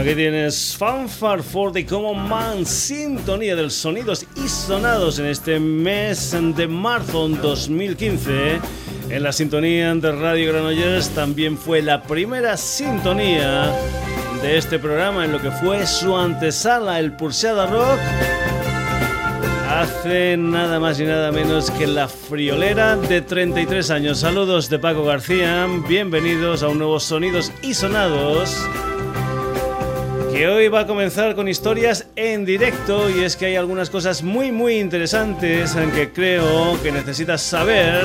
Aquí tienes Fanfare for the Common Man, sintonía de los sonidos y sonados en este mes de marzo 2015. En la sintonía de Radio Granollers también fue la primera sintonía de este programa en lo que fue su antesala, el Pulseada Rock. Hace nada más y nada menos que la friolera de 33 años. Saludos de Paco García, bienvenidos a un nuevo Sonidos y Sonados que hoy va a comenzar con historias en directo y es que hay algunas cosas muy muy interesantes en que creo que necesitas saber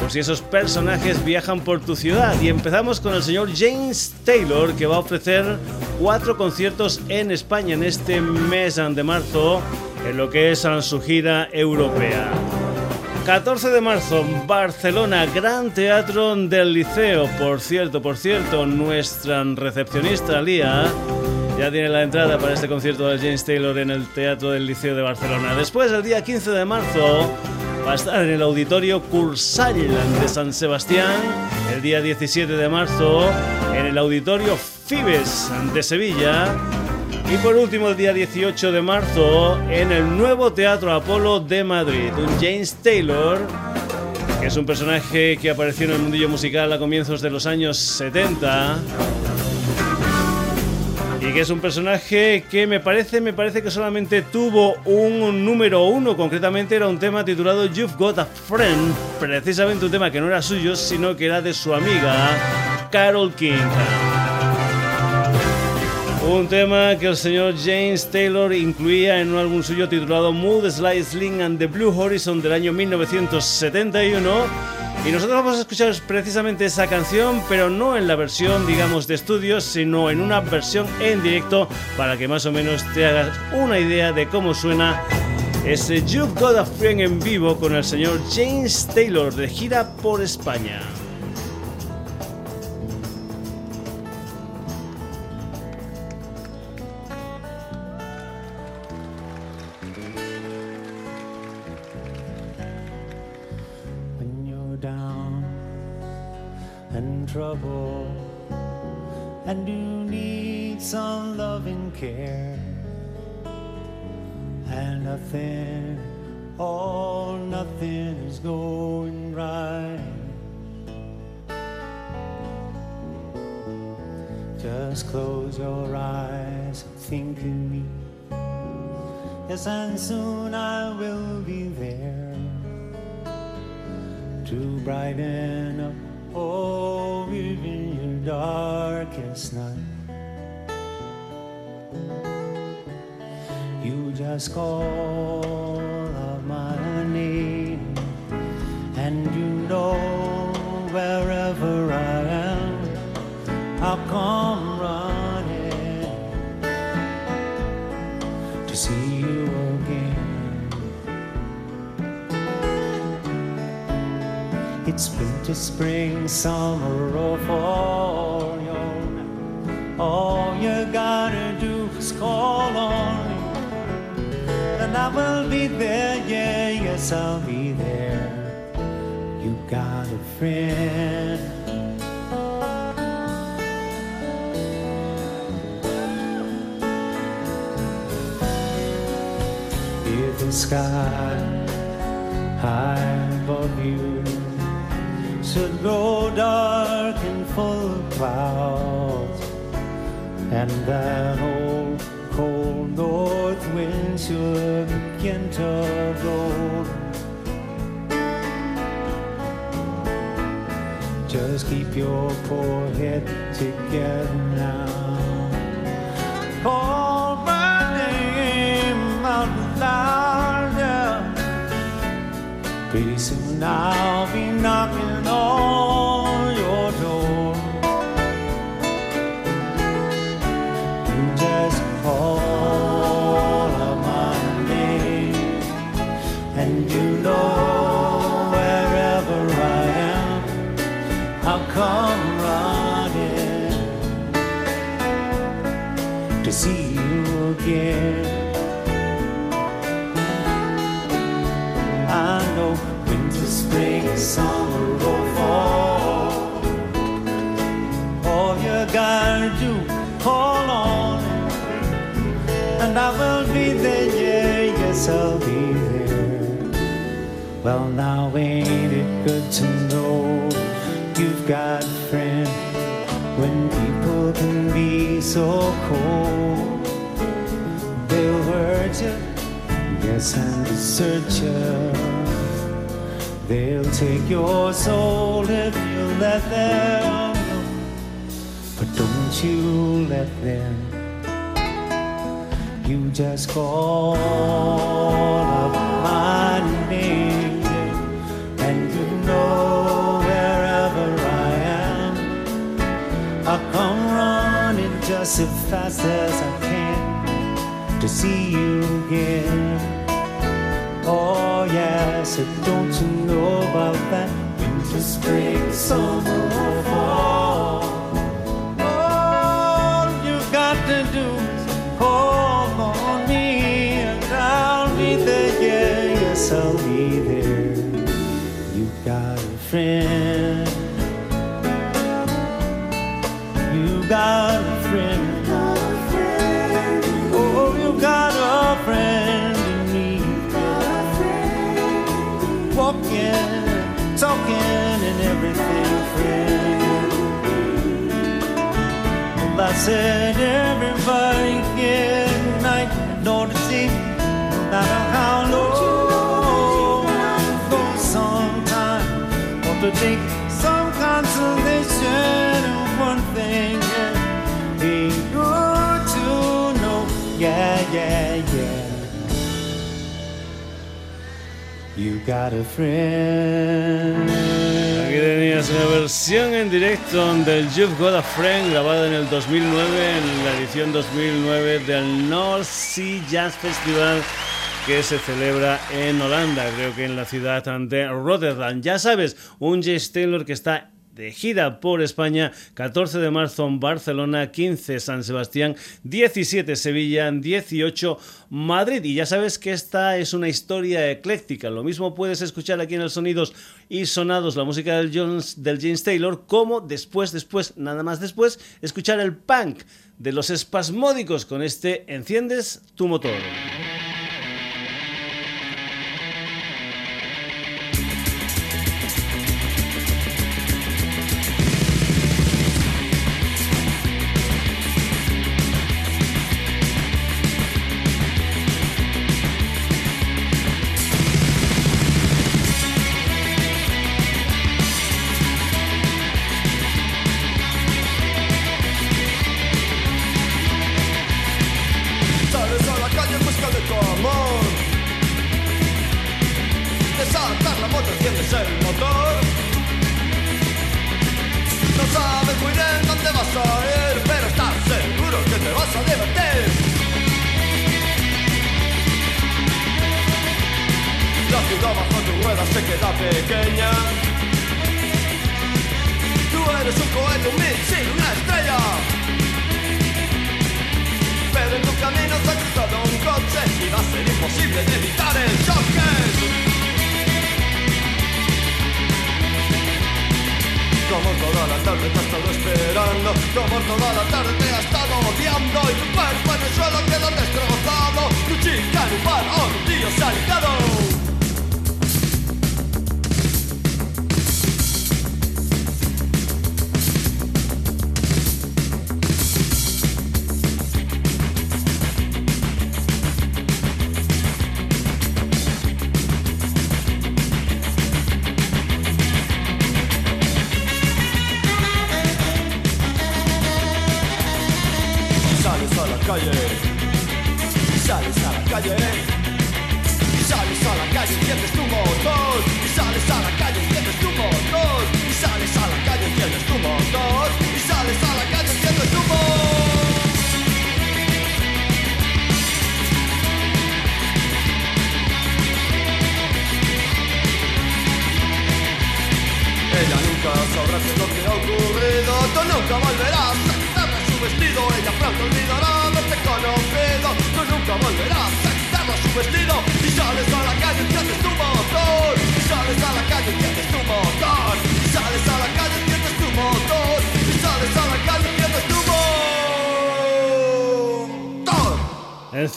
por si esos personajes viajan por tu ciudad y empezamos con el señor James Taylor que va a ofrecer cuatro conciertos en España en este mes de marzo en lo que es su gira europea. 14 de marzo, Barcelona, Gran Teatro del Liceo. Por cierto, por cierto, nuestra recepcionista Lía ya tiene la entrada para este concierto de James Taylor en el Teatro del Liceo de Barcelona. Después, el día 15 de marzo, va a estar en el Auditorio Cursal de San Sebastián. El día 17 de marzo, en el Auditorio Fibes de Sevilla. Y por último, el día 18 de marzo, en el nuevo Teatro Apolo de Madrid. Un James Taylor que es un personaje que apareció en el mundillo musical a comienzos de los años 70 que es un personaje que me parece, me parece que solamente tuvo un número uno, concretamente era un tema titulado You've Got a Friend, precisamente un tema que no era suyo, sino que era de su amiga Carol King. Un tema que el señor James Taylor incluía en un álbum suyo titulado Mood Slide Sling and the Blue Horizon del año 1971 y nosotros vamos a escuchar precisamente esa canción, pero no en la versión, digamos, de estudios, sino en una versión en directo para que más o menos te hagas una idea de cómo suena ese You've Got a Friend en vivo con el señor James Taylor de gira por España. Care. And nothing all nothing is going right. Just close your eyes and think of me. Yes and soon I will be there to brighten up Oh, even your darkest night, you just call out my name, and you know wherever I am, I'll come running to see you again. It's to spring, summer, oh, or fall. All you gotta do is call will be there. Yeah, yes, I'll be there. You got a friend. If the sky high above you should grow dark and full of clouds, and that old cold north wind should to blow. Just keep your poor head together now. Call my name out loud. Pretty soon I'll be knocking again. I know winter, spring, summer, or fall. All you gotta do, call on, and I will be there. Yeah, yes, I'll be there. Well, now ain't it good to know you've got friends when people can be so cold? Yes, and desert you. They'll take your soul if you let them. But don't you let them. You just call up my name, and you know wherever I am, I'll come running just as fast as I can to see you again. Oh yes, if don't you know about that? Winter, spring, summer, or fall. All you've got to do is call on me, and I'll be there. Yeah, yes, I'll be there. You've got a friend. You've got talking, and everything, friend. Well, I said everybody get night in order see, no matter how low. Go sometime, want to take some consolation in one thing. Got a friend. Aquí tenías una versión en directo del You've Got a Friend grabada en el 2009, en la edición 2009 del North Sea Jazz Festival que se celebra en Holanda, creo que en la ciudad de Rotterdam. Ya sabes, un Jace Taylor que está de gira por España, 14 de marzo en Barcelona, 15 San Sebastián, 17 Sevilla, 18 Madrid. Y ya sabes que esta es una historia ecléctica. Lo mismo puedes escuchar aquí en el Sonidos y Sonados la música del, Jones, del James Taylor, como después, después, nada más después, escuchar el punk de los espasmódicos con este Enciendes tu motor.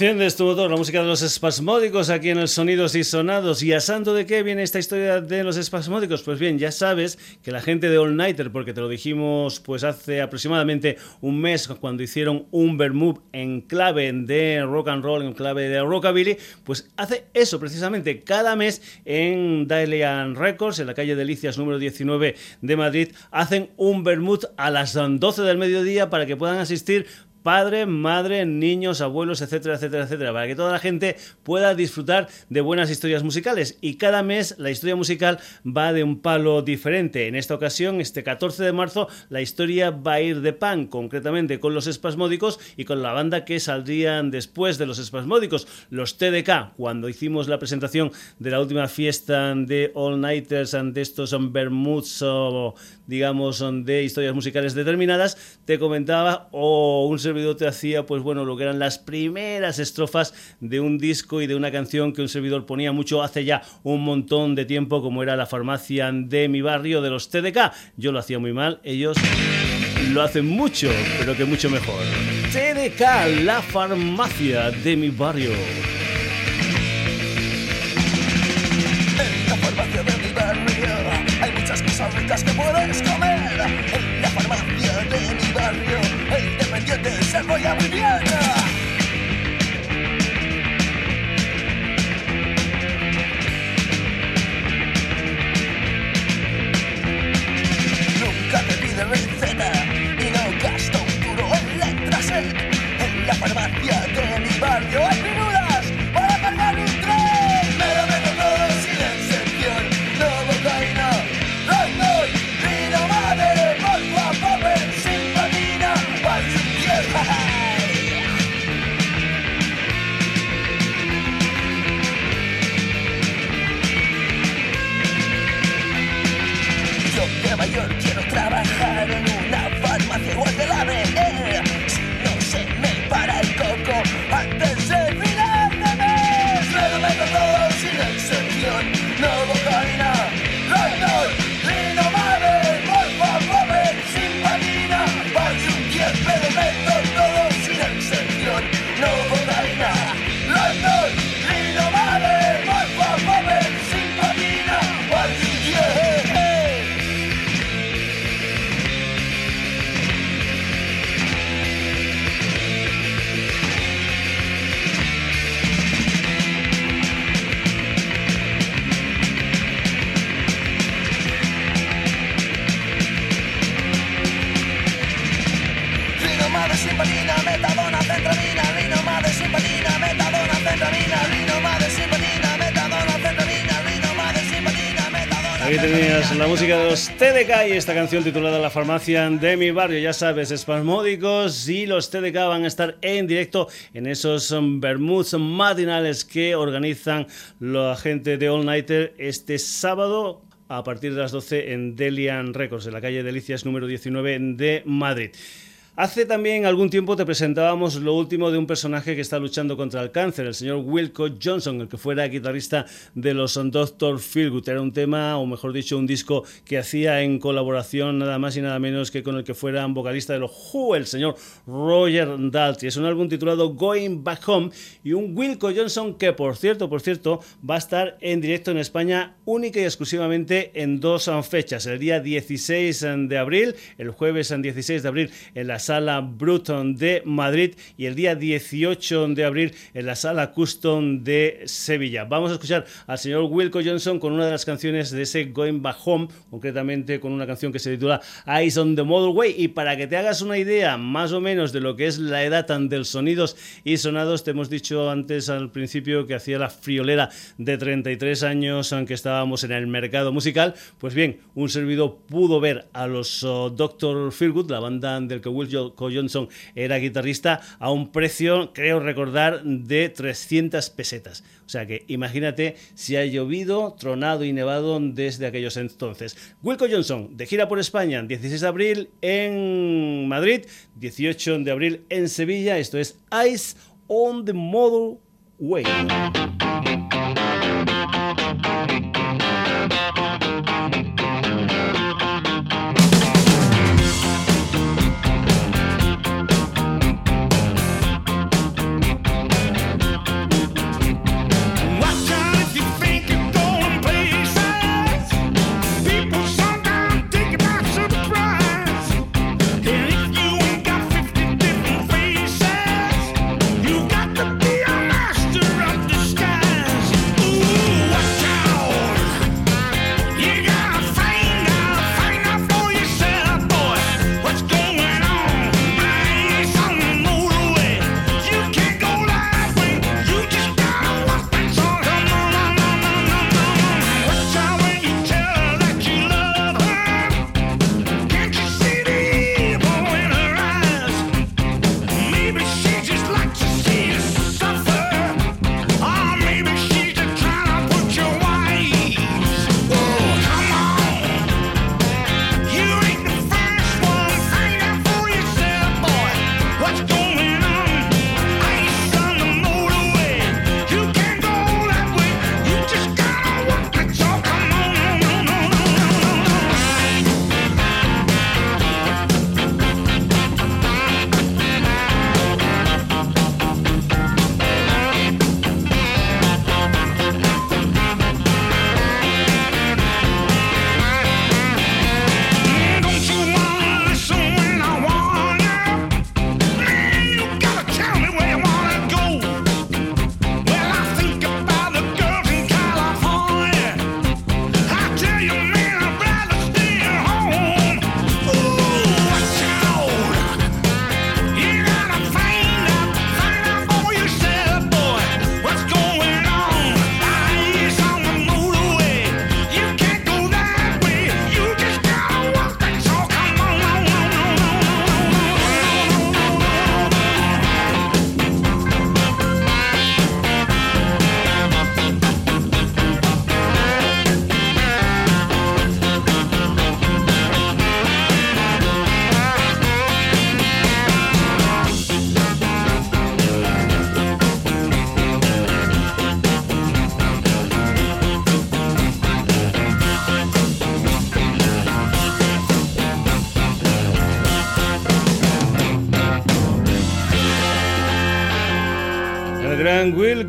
Enciendes tu la música de los espasmódicos aquí en el Sonidos y Sonados. ¿Y a santo de qué viene esta historia de los espasmódicos? Pues bien, ya sabes que la gente de All Nighter, porque te lo dijimos pues hace aproximadamente un mes cuando hicieron un Vermouth en clave de rock and roll, en clave de rockabilly, pues hace eso precisamente cada mes en Dalian Records, en la calle Delicias número 19 de Madrid, hacen un Vermouth a las 12 del mediodía para que puedan asistir padre, madre, niños, abuelos, etcétera, etcétera, etcétera, para que toda la gente pueda disfrutar de buenas historias musicales. Y cada mes la historia musical va de un palo diferente. En esta ocasión, este 14 de marzo, la historia va a ir de pan, concretamente con los espasmódicos y con la banda que saldrían después de los espasmódicos, los TDK, cuando hicimos la presentación de la última fiesta de All Nighters de estos Bermuds o digamos de historias musicales determinadas, te comentaba o un servidor te hacía, pues bueno, lo que eran las primeras estrofas de un disco y de una canción que un servidor ponía mucho hace ya un montón de tiempo, como era La Farmacia de mi barrio de los TDK. Yo lo hacía muy mal, ellos lo hacen mucho, pero que mucho mejor. TDK, La Farmacia de mi barrio. En la farmacia de mi barrio hay muchas cosas ricas que puedes comer. En la farmacia de mi barrio dependiente se folla muy bien. La música de los TDK y esta canción titulada La farmacia de mi barrio. Ya sabes, espasmódicos y los TDK van a estar en directo en esos Bermuds matinales que organizan la gente de All Nighter este sábado a partir de las 12 en Delian Records, en la calle Delicias número 19 de Madrid. Hace también algún tiempo te presentábamos lo último de un personaje que está luchando contra el cáncer, el señor Wilco Johnson, el que fuera guitarrista de los Dr. Feelgood. Era un tema, o mejor dicho, un disco que hacía en colaboración nada más y nada menos que con el que fuera vocalista de los Who, el señor Roger Daltrey. Es un álbum titulado Going Back Home y un Wilco Johnson que, por cierto, por cierto, va a estar en directo en España única y exclusivamente en dos fechas. El día 16 de abril, el jueves 16 de abril en la sala Bruton de Madrid y el día 18 de abril en la sala Custom de Sevilla. Vamos a escuchar al señor Wilco Johnson con una de las canciones de ese Going Back Home, concretamente con una canción que se titula Eyes on the Motorway. Y para que te hagas una idea más o menos de lo que es la edad del sonidos y sonados, te hemos dicho antes al principio que hacía la friolera de 33 años, aunque estábamos en el mercado musical. Pues bien, un servidor pudo ver a los uh, Dr. Feelgood, la banda del que Will Johnson era guitarrista, a un precio, creo recordar, de 300 pesetas. O sea que imagínate si ha llovido, tronado y nevado desde aquellos entonces. Wilco Johnson, de gira por España, 16 de abril en Madrid, 18 de abril en Sevilla. Esto es Ice on the Model Way.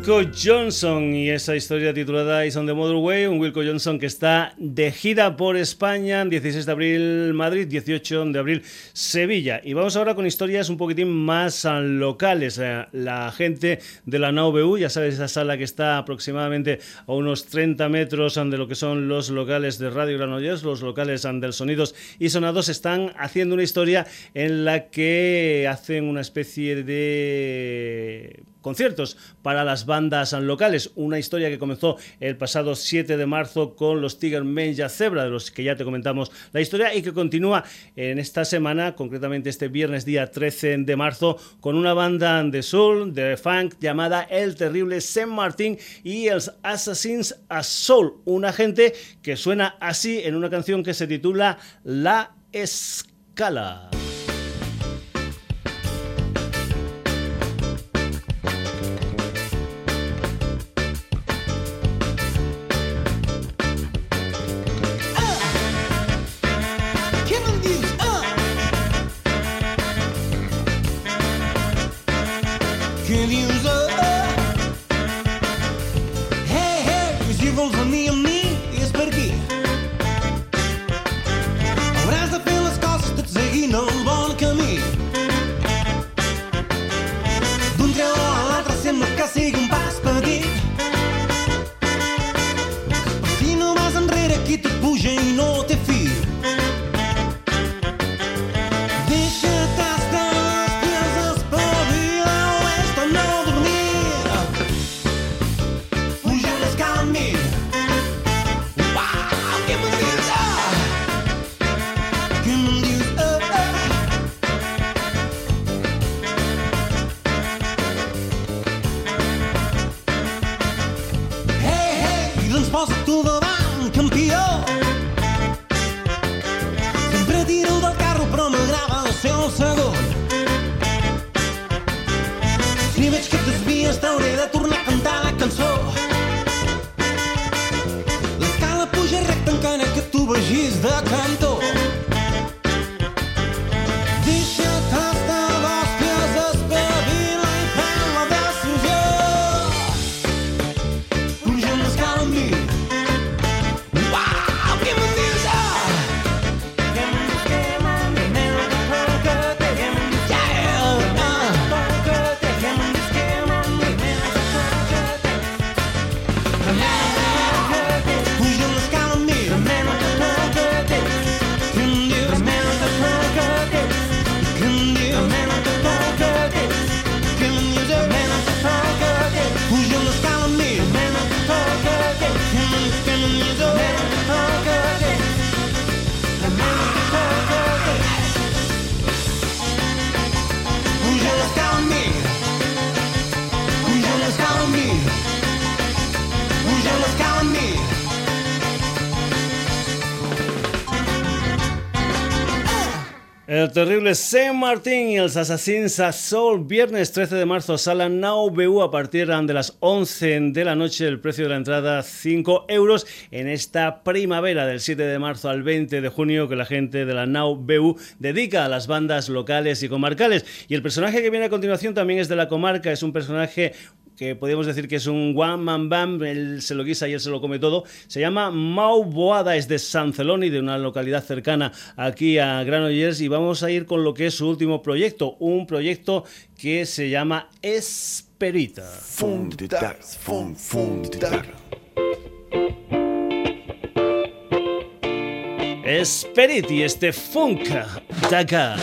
Wilco Johnson y esa historia titulada Is on the Motorway, un Wilco Johnson que está de gira por España, 16 de abril Madrid, 18 de abril Sevilla. Y vamos ahora con historias un poquitín más locales. Eh, la gente de la NAUBU, ya sabes, esa sala que está aproximadamente a unos 30 metros de lo que son los locales de Radio Granollers, los locales del Sonidos y Sonados, están haciendo una historia en la que hacen una especie de conciertos para las bandas locales. Una historia que comenzó el pasado 7 de marzo con los Tiger Menja Zebra, de los que ya te comentamos la historia, y que continúa en esta semana, concretamente este viernes día 13 de marzo, con una banda de soul, de funk llamada El Terrible Saint Martin y els Assassins a Soul, una gente que suena así en una canción que se titula La Escala. Terrible Saint Martín y los Assassins a viernes 13 de marzo, sala Now BU a partir de las 11 de la noche, el precio de la entrada 5 euros en esta primavera del 7 de marzo al 20 de junio que la gente de la Now BU dedica a las bandas locales y comarcales. Y el personaje que viene a continuación también es de la comarca, es un personaje que podríamos decir que es un one man band, él se lo guisa y él se lo come todo. Se llama Mau Boada, es de San Celoni, de una localidad cercana aquí a Granollers, y vamos a ir con lo que es su último proyecto, un proyecto que se llama Esperita. Esperiti, este funk acá.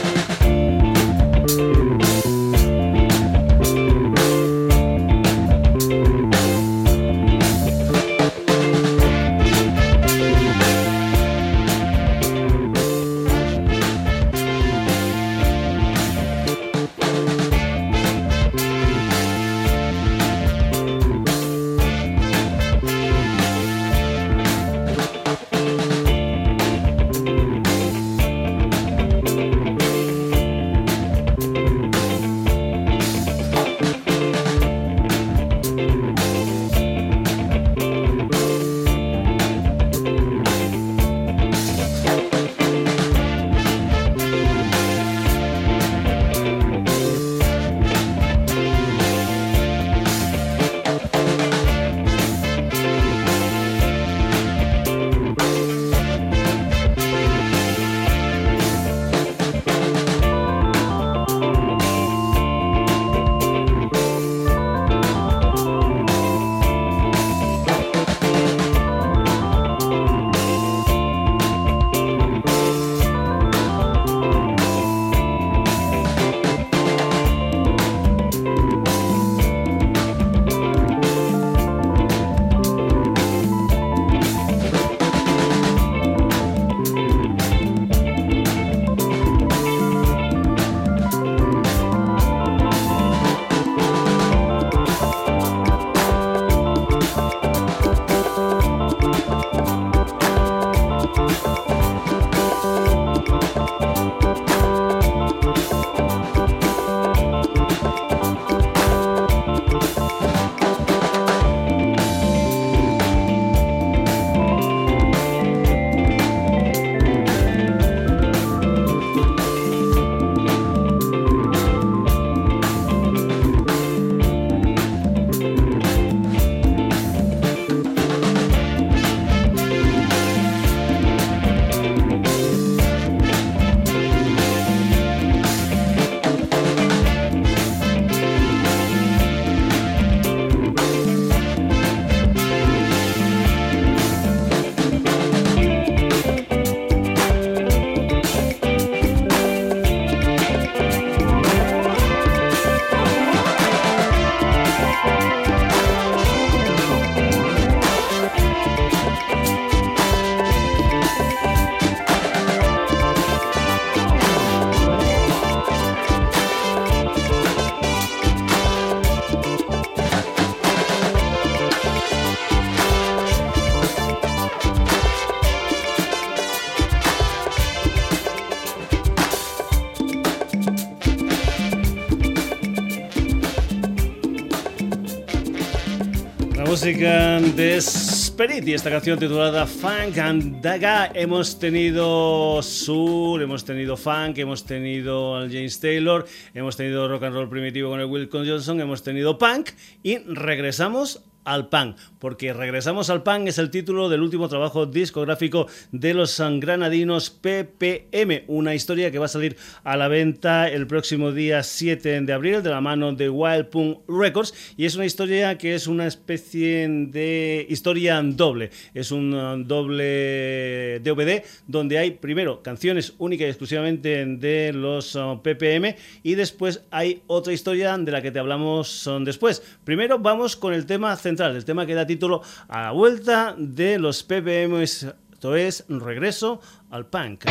Música de Spirit y esta canción titulada Funk and Daga. Hemos tenido soul, hemos tenido funk, hemos tenido al James Taylor, hemos tenido rock and roll primitivo con el Wilco Johnson, hemos tenido punk y regresamos al pan, porque regresamos al pan es el título del último trabajo discográfico de los granadinos PPM, una historia que va a salir a la venta el próximo día 7 de abril de la mano de Wild Punk Records y es una historia que es una especie de historia doble, es un uh, doble DVD donde hay primero canciones únicas y exclusivamente de los uh, PPM y después hay otra historia de la que te hablamos uh, después. Primero vamos con el tema central del tema que da título a la vuelta de los PPM, esto es Regreso al Punk.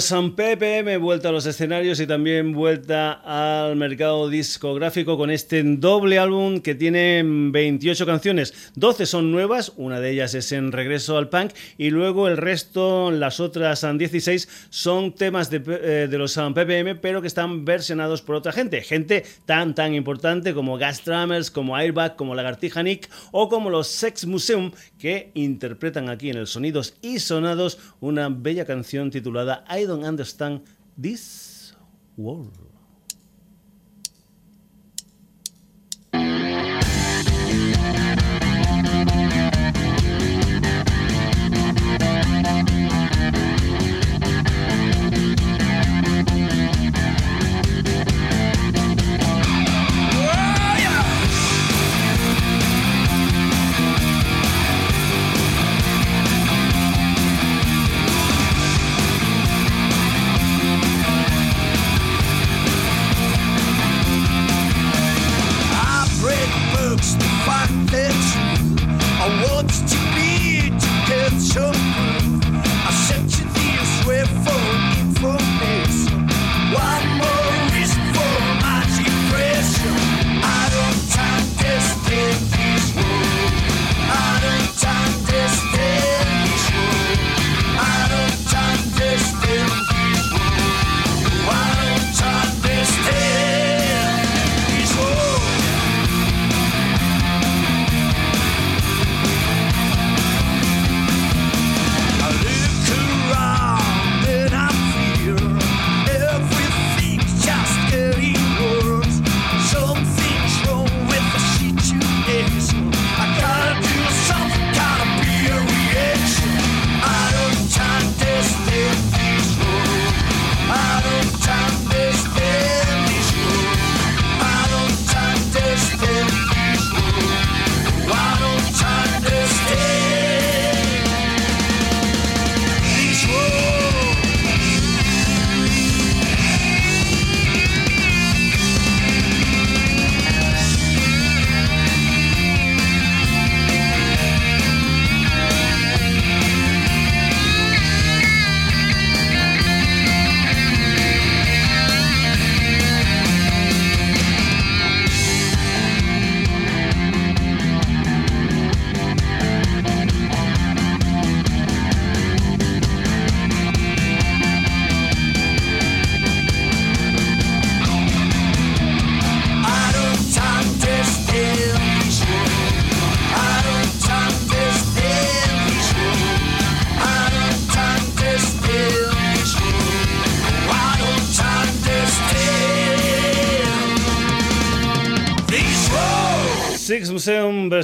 San PPM, vuelta a los escenarios y también vuelta al mercado discográfico con este doble álbum que tiene 28 canciones. 12 son nuevas, una de ellas es en Regreso al Punk y luego el resto, las otras 16, son temas de, eh, de los PPM pero que están versionados por otra gente. Gente tan tan importante como Gas Drummers, como Airbag, como Lagartija Nick o como los Sex Museum que interpretan aquí en el Sonidos y Sonados una bella canción titulada I Don't Understand This World.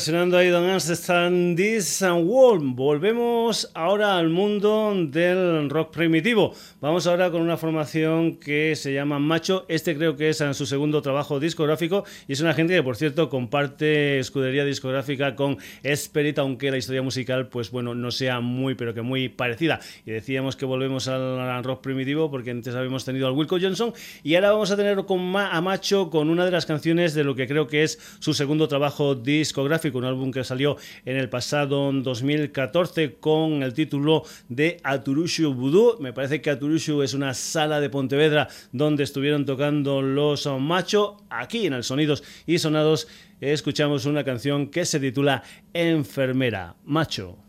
Museum versionando I This and World. Volvemos ahora al mundo del rock primitivo. Vamos ahora con una formación que se llama Macho. Este creo que es su segundo trabajo discográfico y es una gente que, por cierto, comparte escudería discográfica con Spirit, aunque la historia musical, pues bueno, no sea muy, pero que muy parecida. Y decíamos que volvemos al rock primitivo porque antes habíamos tenido al Wilco Johnson y ahora vamos a tener a Macho con una de las canciones de lo que creo que es su segundo trabajo discográfico, un álbum que salió en el pasado 2014 con el título de Aturushu Voodoo. Me parece que Aturushu es una sala de Pontevedra donde estuvieron tocando los Macho. Aquí en el Sonidos y Sonados escuchamos una canción que se titula Enfermera Macho.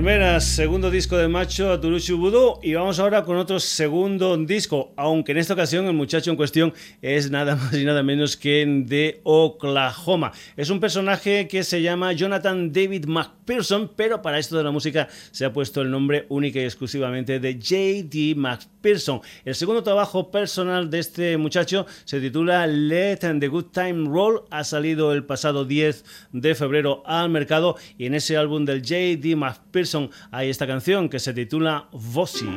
enfermera segundo disco de Macho Aturuchu Voodoo y vamos ahora con otro segundo disco, aunque en esta ocasión el muchacho en cuestión es nada más y nada menos que de Oklahoma. Es un personaje que se llama Jonathan David McPherson, pero para esto de la música se ha puesto el nombre único y exclusivamente de J.D. McPherson. El segundo trabajo personal de este muchacho se titula Let the Good Time Roll, ha salido el pasado 10 de febrero al mercado y en ese álbum del J.D. McPherson hay esta canción que se titula Vossi.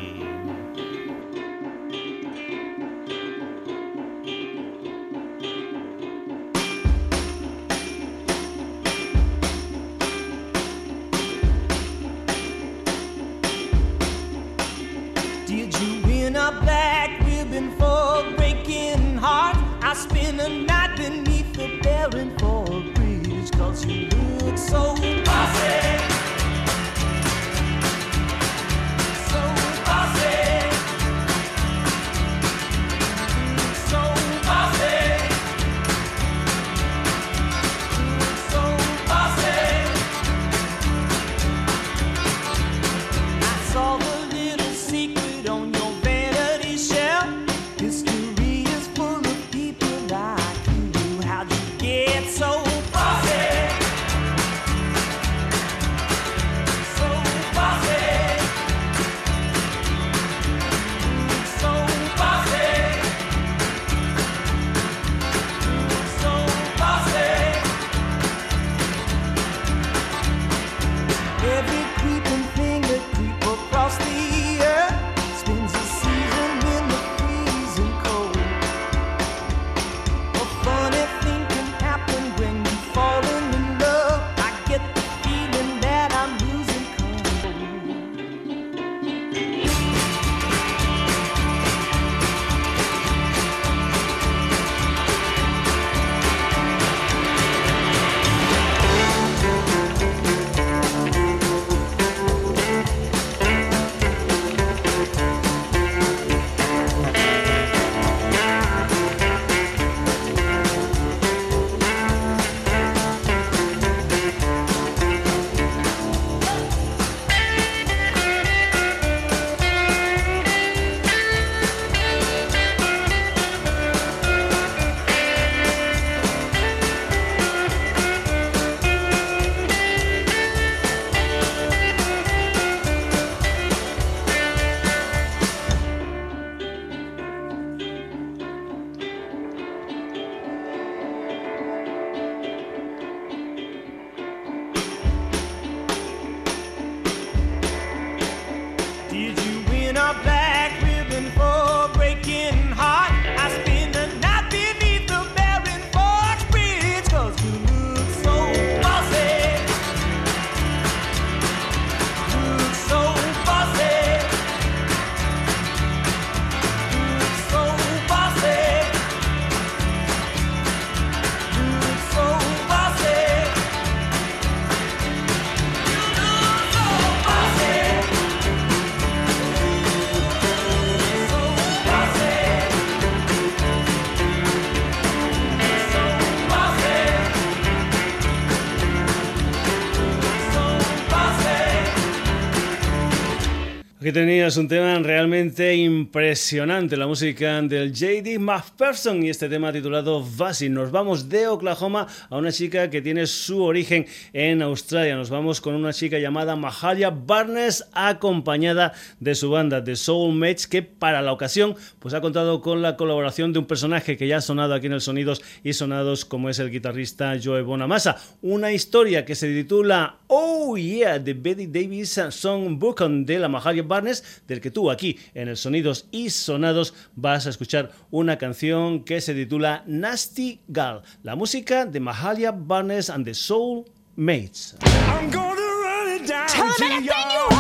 Tenías un tema realmente impresionante, la música del JD McPherson y este tema titulado Vasi. Nos vamos de Oklahoma a una chica que tiene su origen en Australia. Nos vamos con una chica llamada Mahalia Barnes, acompañada de su banda The Soulmates, que para la ocasión pues ha contado con la colaboración de un personaje que ya ha sonado aquí en el Sonidos y Sonados, como es el guitarrista Joe Bonamassa. Una historia que se titula Oh Yeah, de Betty Davis Songbook de la Mahalia Barnes, del que tú aquí en el Sonidos y Sonados vas a escuchar una canción que se titula Nasty Gal, la música de Mahalia Barnes and the Soul Mates. what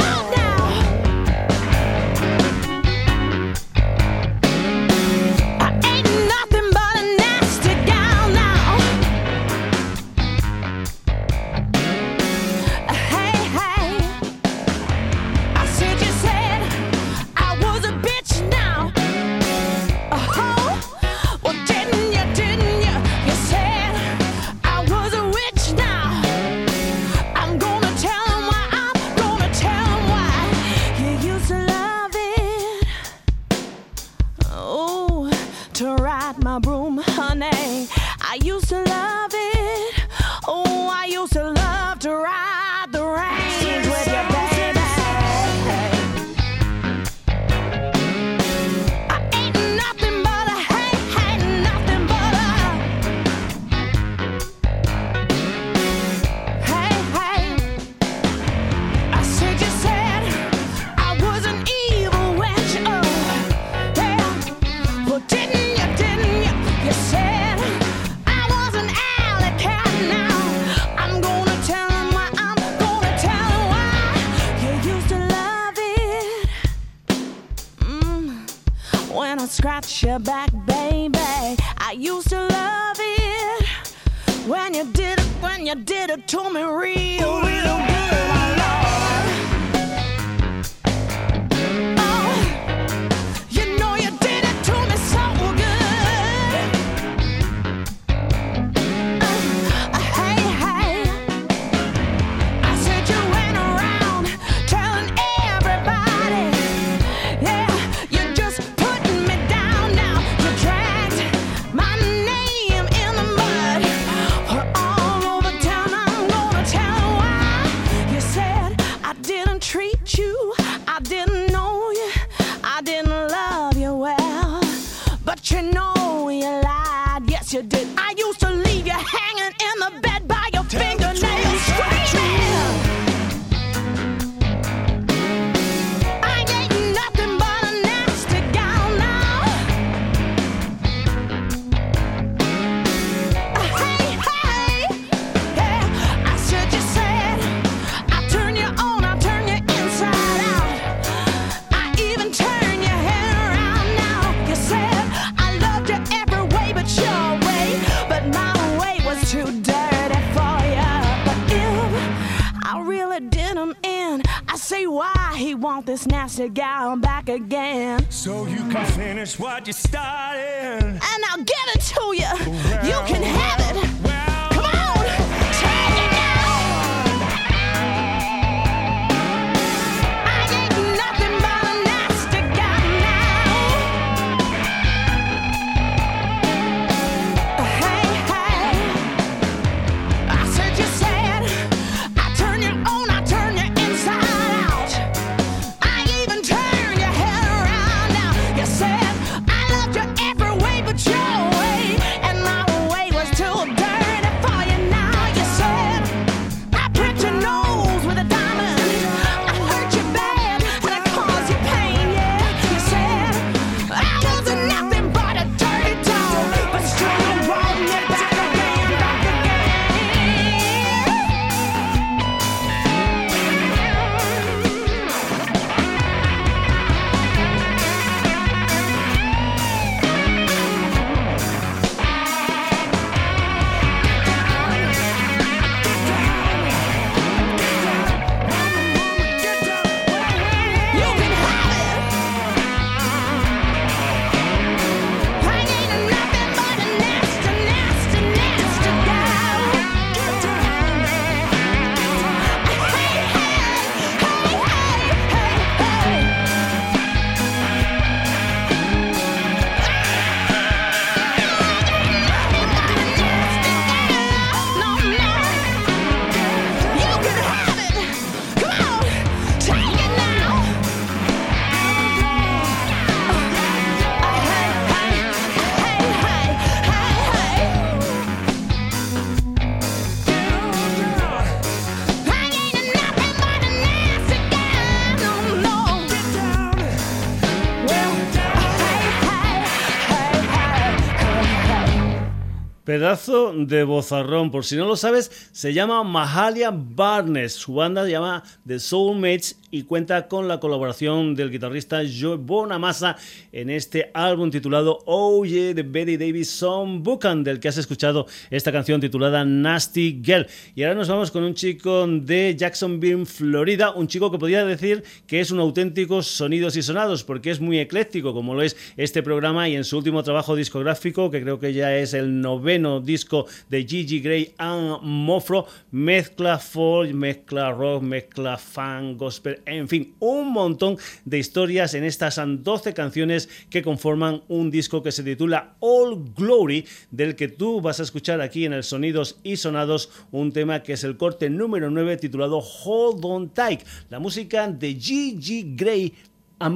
De bozarrón, por si no lo sabes, se llama Mahalia Barnes. Su banda se llama The Soulmates y cuenta con la colaboración del guitarrista Joe Bonamassa en este álbum titulado Oh Yeah de Betty Davidson Buchan, del que has escuchado esta canción titulada Nasty Girl. Y ahora nos vamos con un chico de Jacksonville, Florida, un chico que podría decir que es un auténtico sonidos y sonados, porque es muy ecléctico, como lo es este programa, y en su último trabajo discográfico, que creo que ya es el noveno disco de Gigi Gray and Mofro, mezcla folk, mezcla rock, mezcla fan, gospel, en fin, un montón de historias. En estas 12 canciones que conforman un disco que se titula All Glory, del que tú vas a escuchar aquí en el Sonidos y Sonados un tema que es el corte número 9 titulado Hold On Tight, la música de Gigi Gray and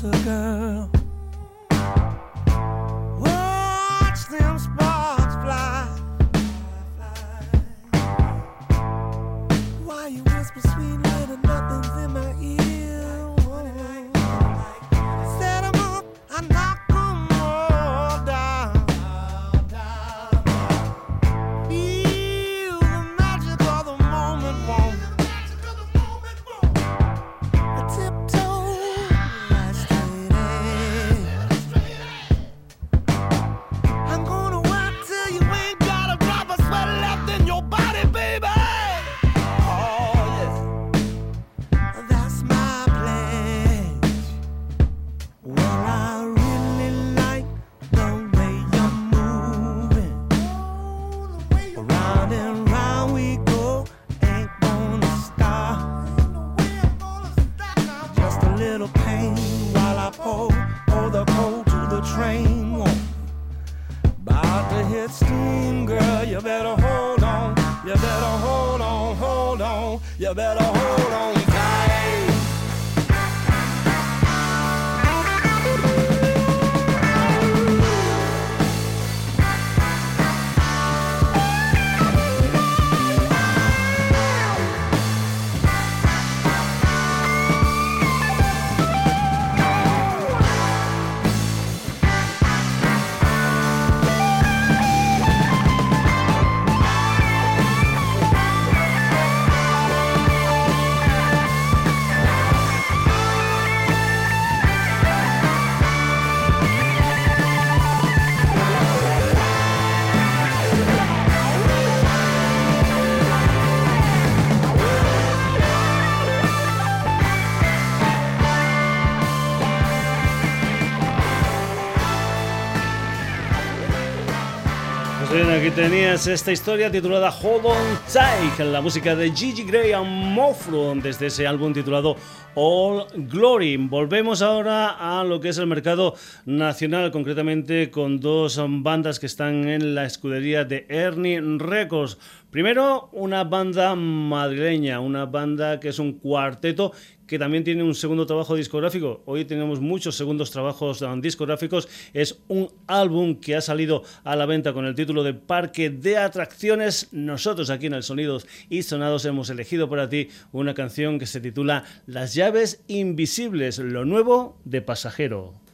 closer, girl. You better aquí tenías esta historia titulada Hold On Tight, la música de Gigi Gray and Mofro desde ese álbum titulado All Glory. Volvemos ahora a lo que es el mercado nacional, concretamente con dos bandas que están en la escudería de Ernie Records. Primero, una banda madrileña, una banda que es un cuarteto que también tiene un segundo trabajo discográfico. Hoy tenemos muchos segundos trabajos discográficos. Es un álbum que ha salido a la venta con el título de Parque de Atracciones. Nosotros aquí en el Sonidos y Sonados hemos elegido para ti una canción que se titula Las llaves invisibles, lo nuevo de pasajero.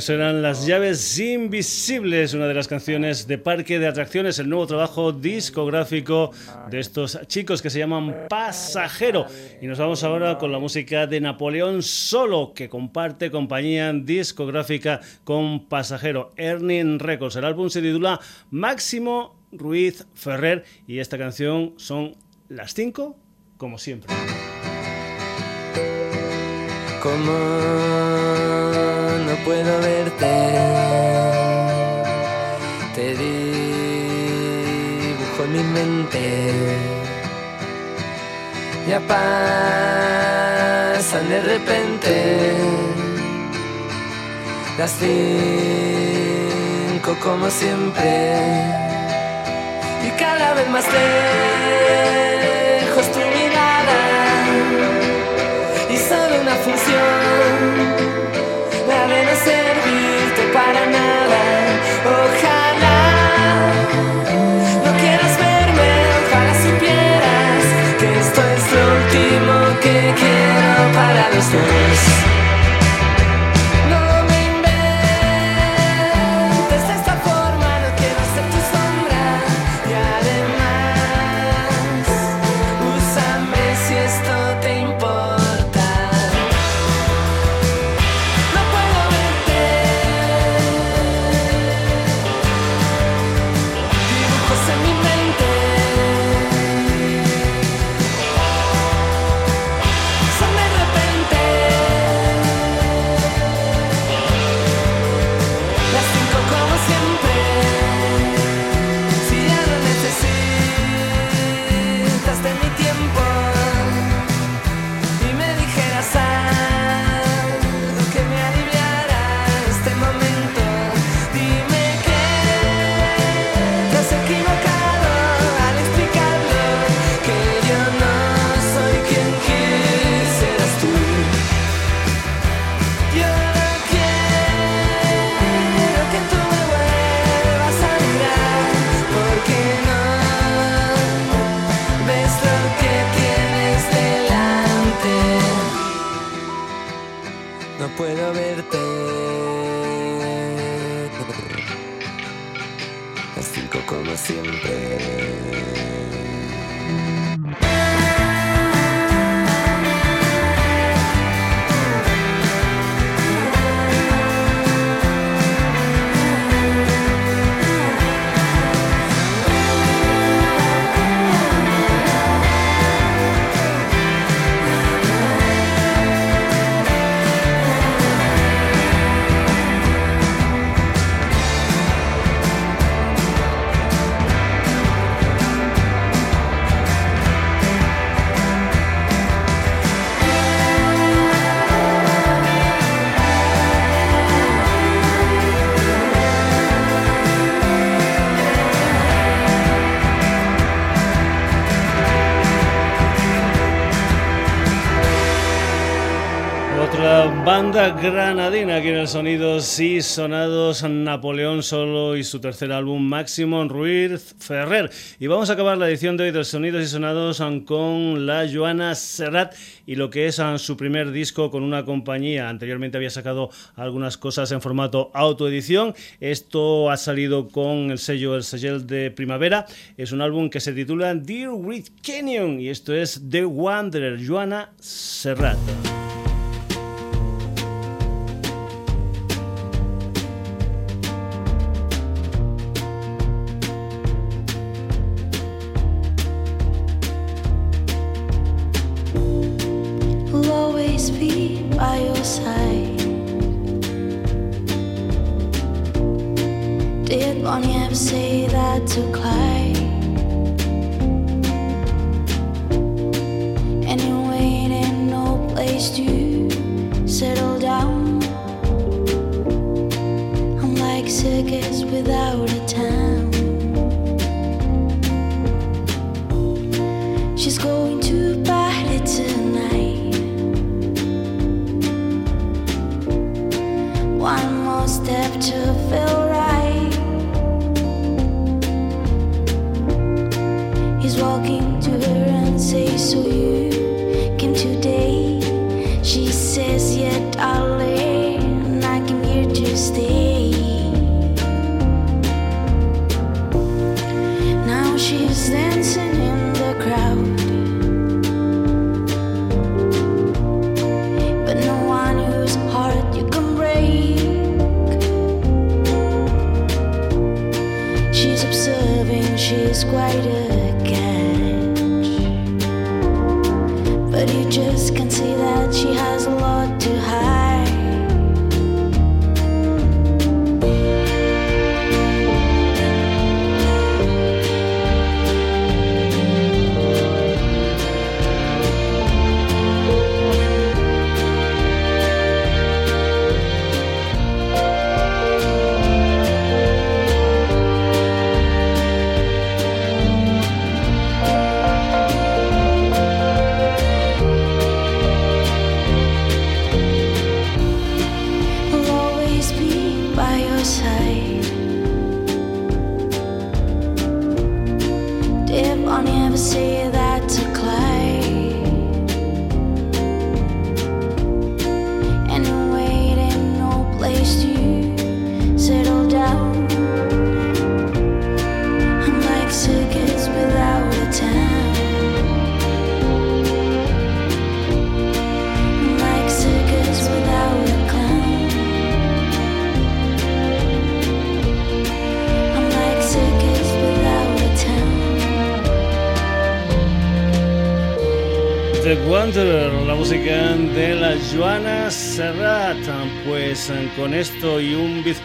Serán Las llaves invisibles, una de las canciones de Parque de Atracciones, el nuevo trabajo discográfico de estos chicos que se llaman Pasajero. Y nos vamos ahora con la música de Napoleón Solo, que comparte compañía discográfica con Pasajero, Ernie Records. El álbum se titula Máximo Ruiz Ferrer y esta canción son las cinco, como siempre. Como puedo verte. Te dibujo en mi mente. Ya pasan de repente las cinco como siempre. Y cada vez más lejos tu mirada y solo una función de no servirte para nada. Ojalá no quieras verme, ojalá supieras que esto es lo último que quiero para los dos. Banda granadina aquí en el Sonidos y Sonados, Napoleón Solo y su tercer álbum Máximo Ruiz Ferrer. Y vamos a acabar la edición de hoy de Sonidos y Sonados con la Joana Serrat y lo que es su primer disco con una compañía. Anteriormente había sacado algunas cosas en formato autoedición. Esto ha salido con el sello El Sello de Primavera. Es un álbum que se titula Dear Reed Canyon y esto es The Wanderer, Joana Serrat.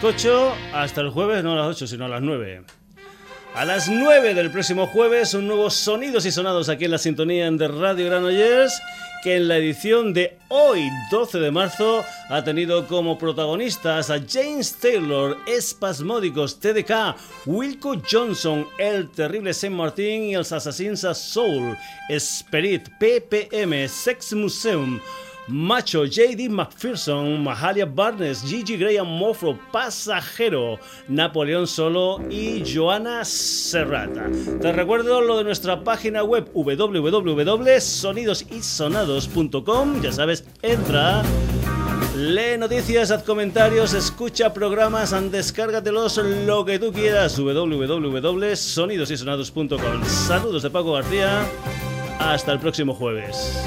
Bizcocho, hasta el jueves, no a las 8, sino a las 9. A las 9 del próximo jueves, un nuevo Sonidos y Sonados aquí en la sintonía de Radio Granollers que en la edición de hoy, 12 de marzo, ha tenido como protagonistas a James Taylor, Espasmódicos, TDK, Wilco Johnson, El Terrible Saint Martin y los Assassins Soul, Spirit, PPM, Sex Museum, Macho, J.D. McPherson, Mahalia Barnes, Gigi Graham Mofro, Pasajero, Napoleón Solo y Joana Serrata. Te recuerdo lo de nuestra página web www.sonidosysonados.com. Ya sabes, entra Lee noticias, haz comentarios, escucha programas, descárgatelos lo que tú quieras. www.sonidosysonados.com. Saludos de Paco García. Hasta el próximo jueves.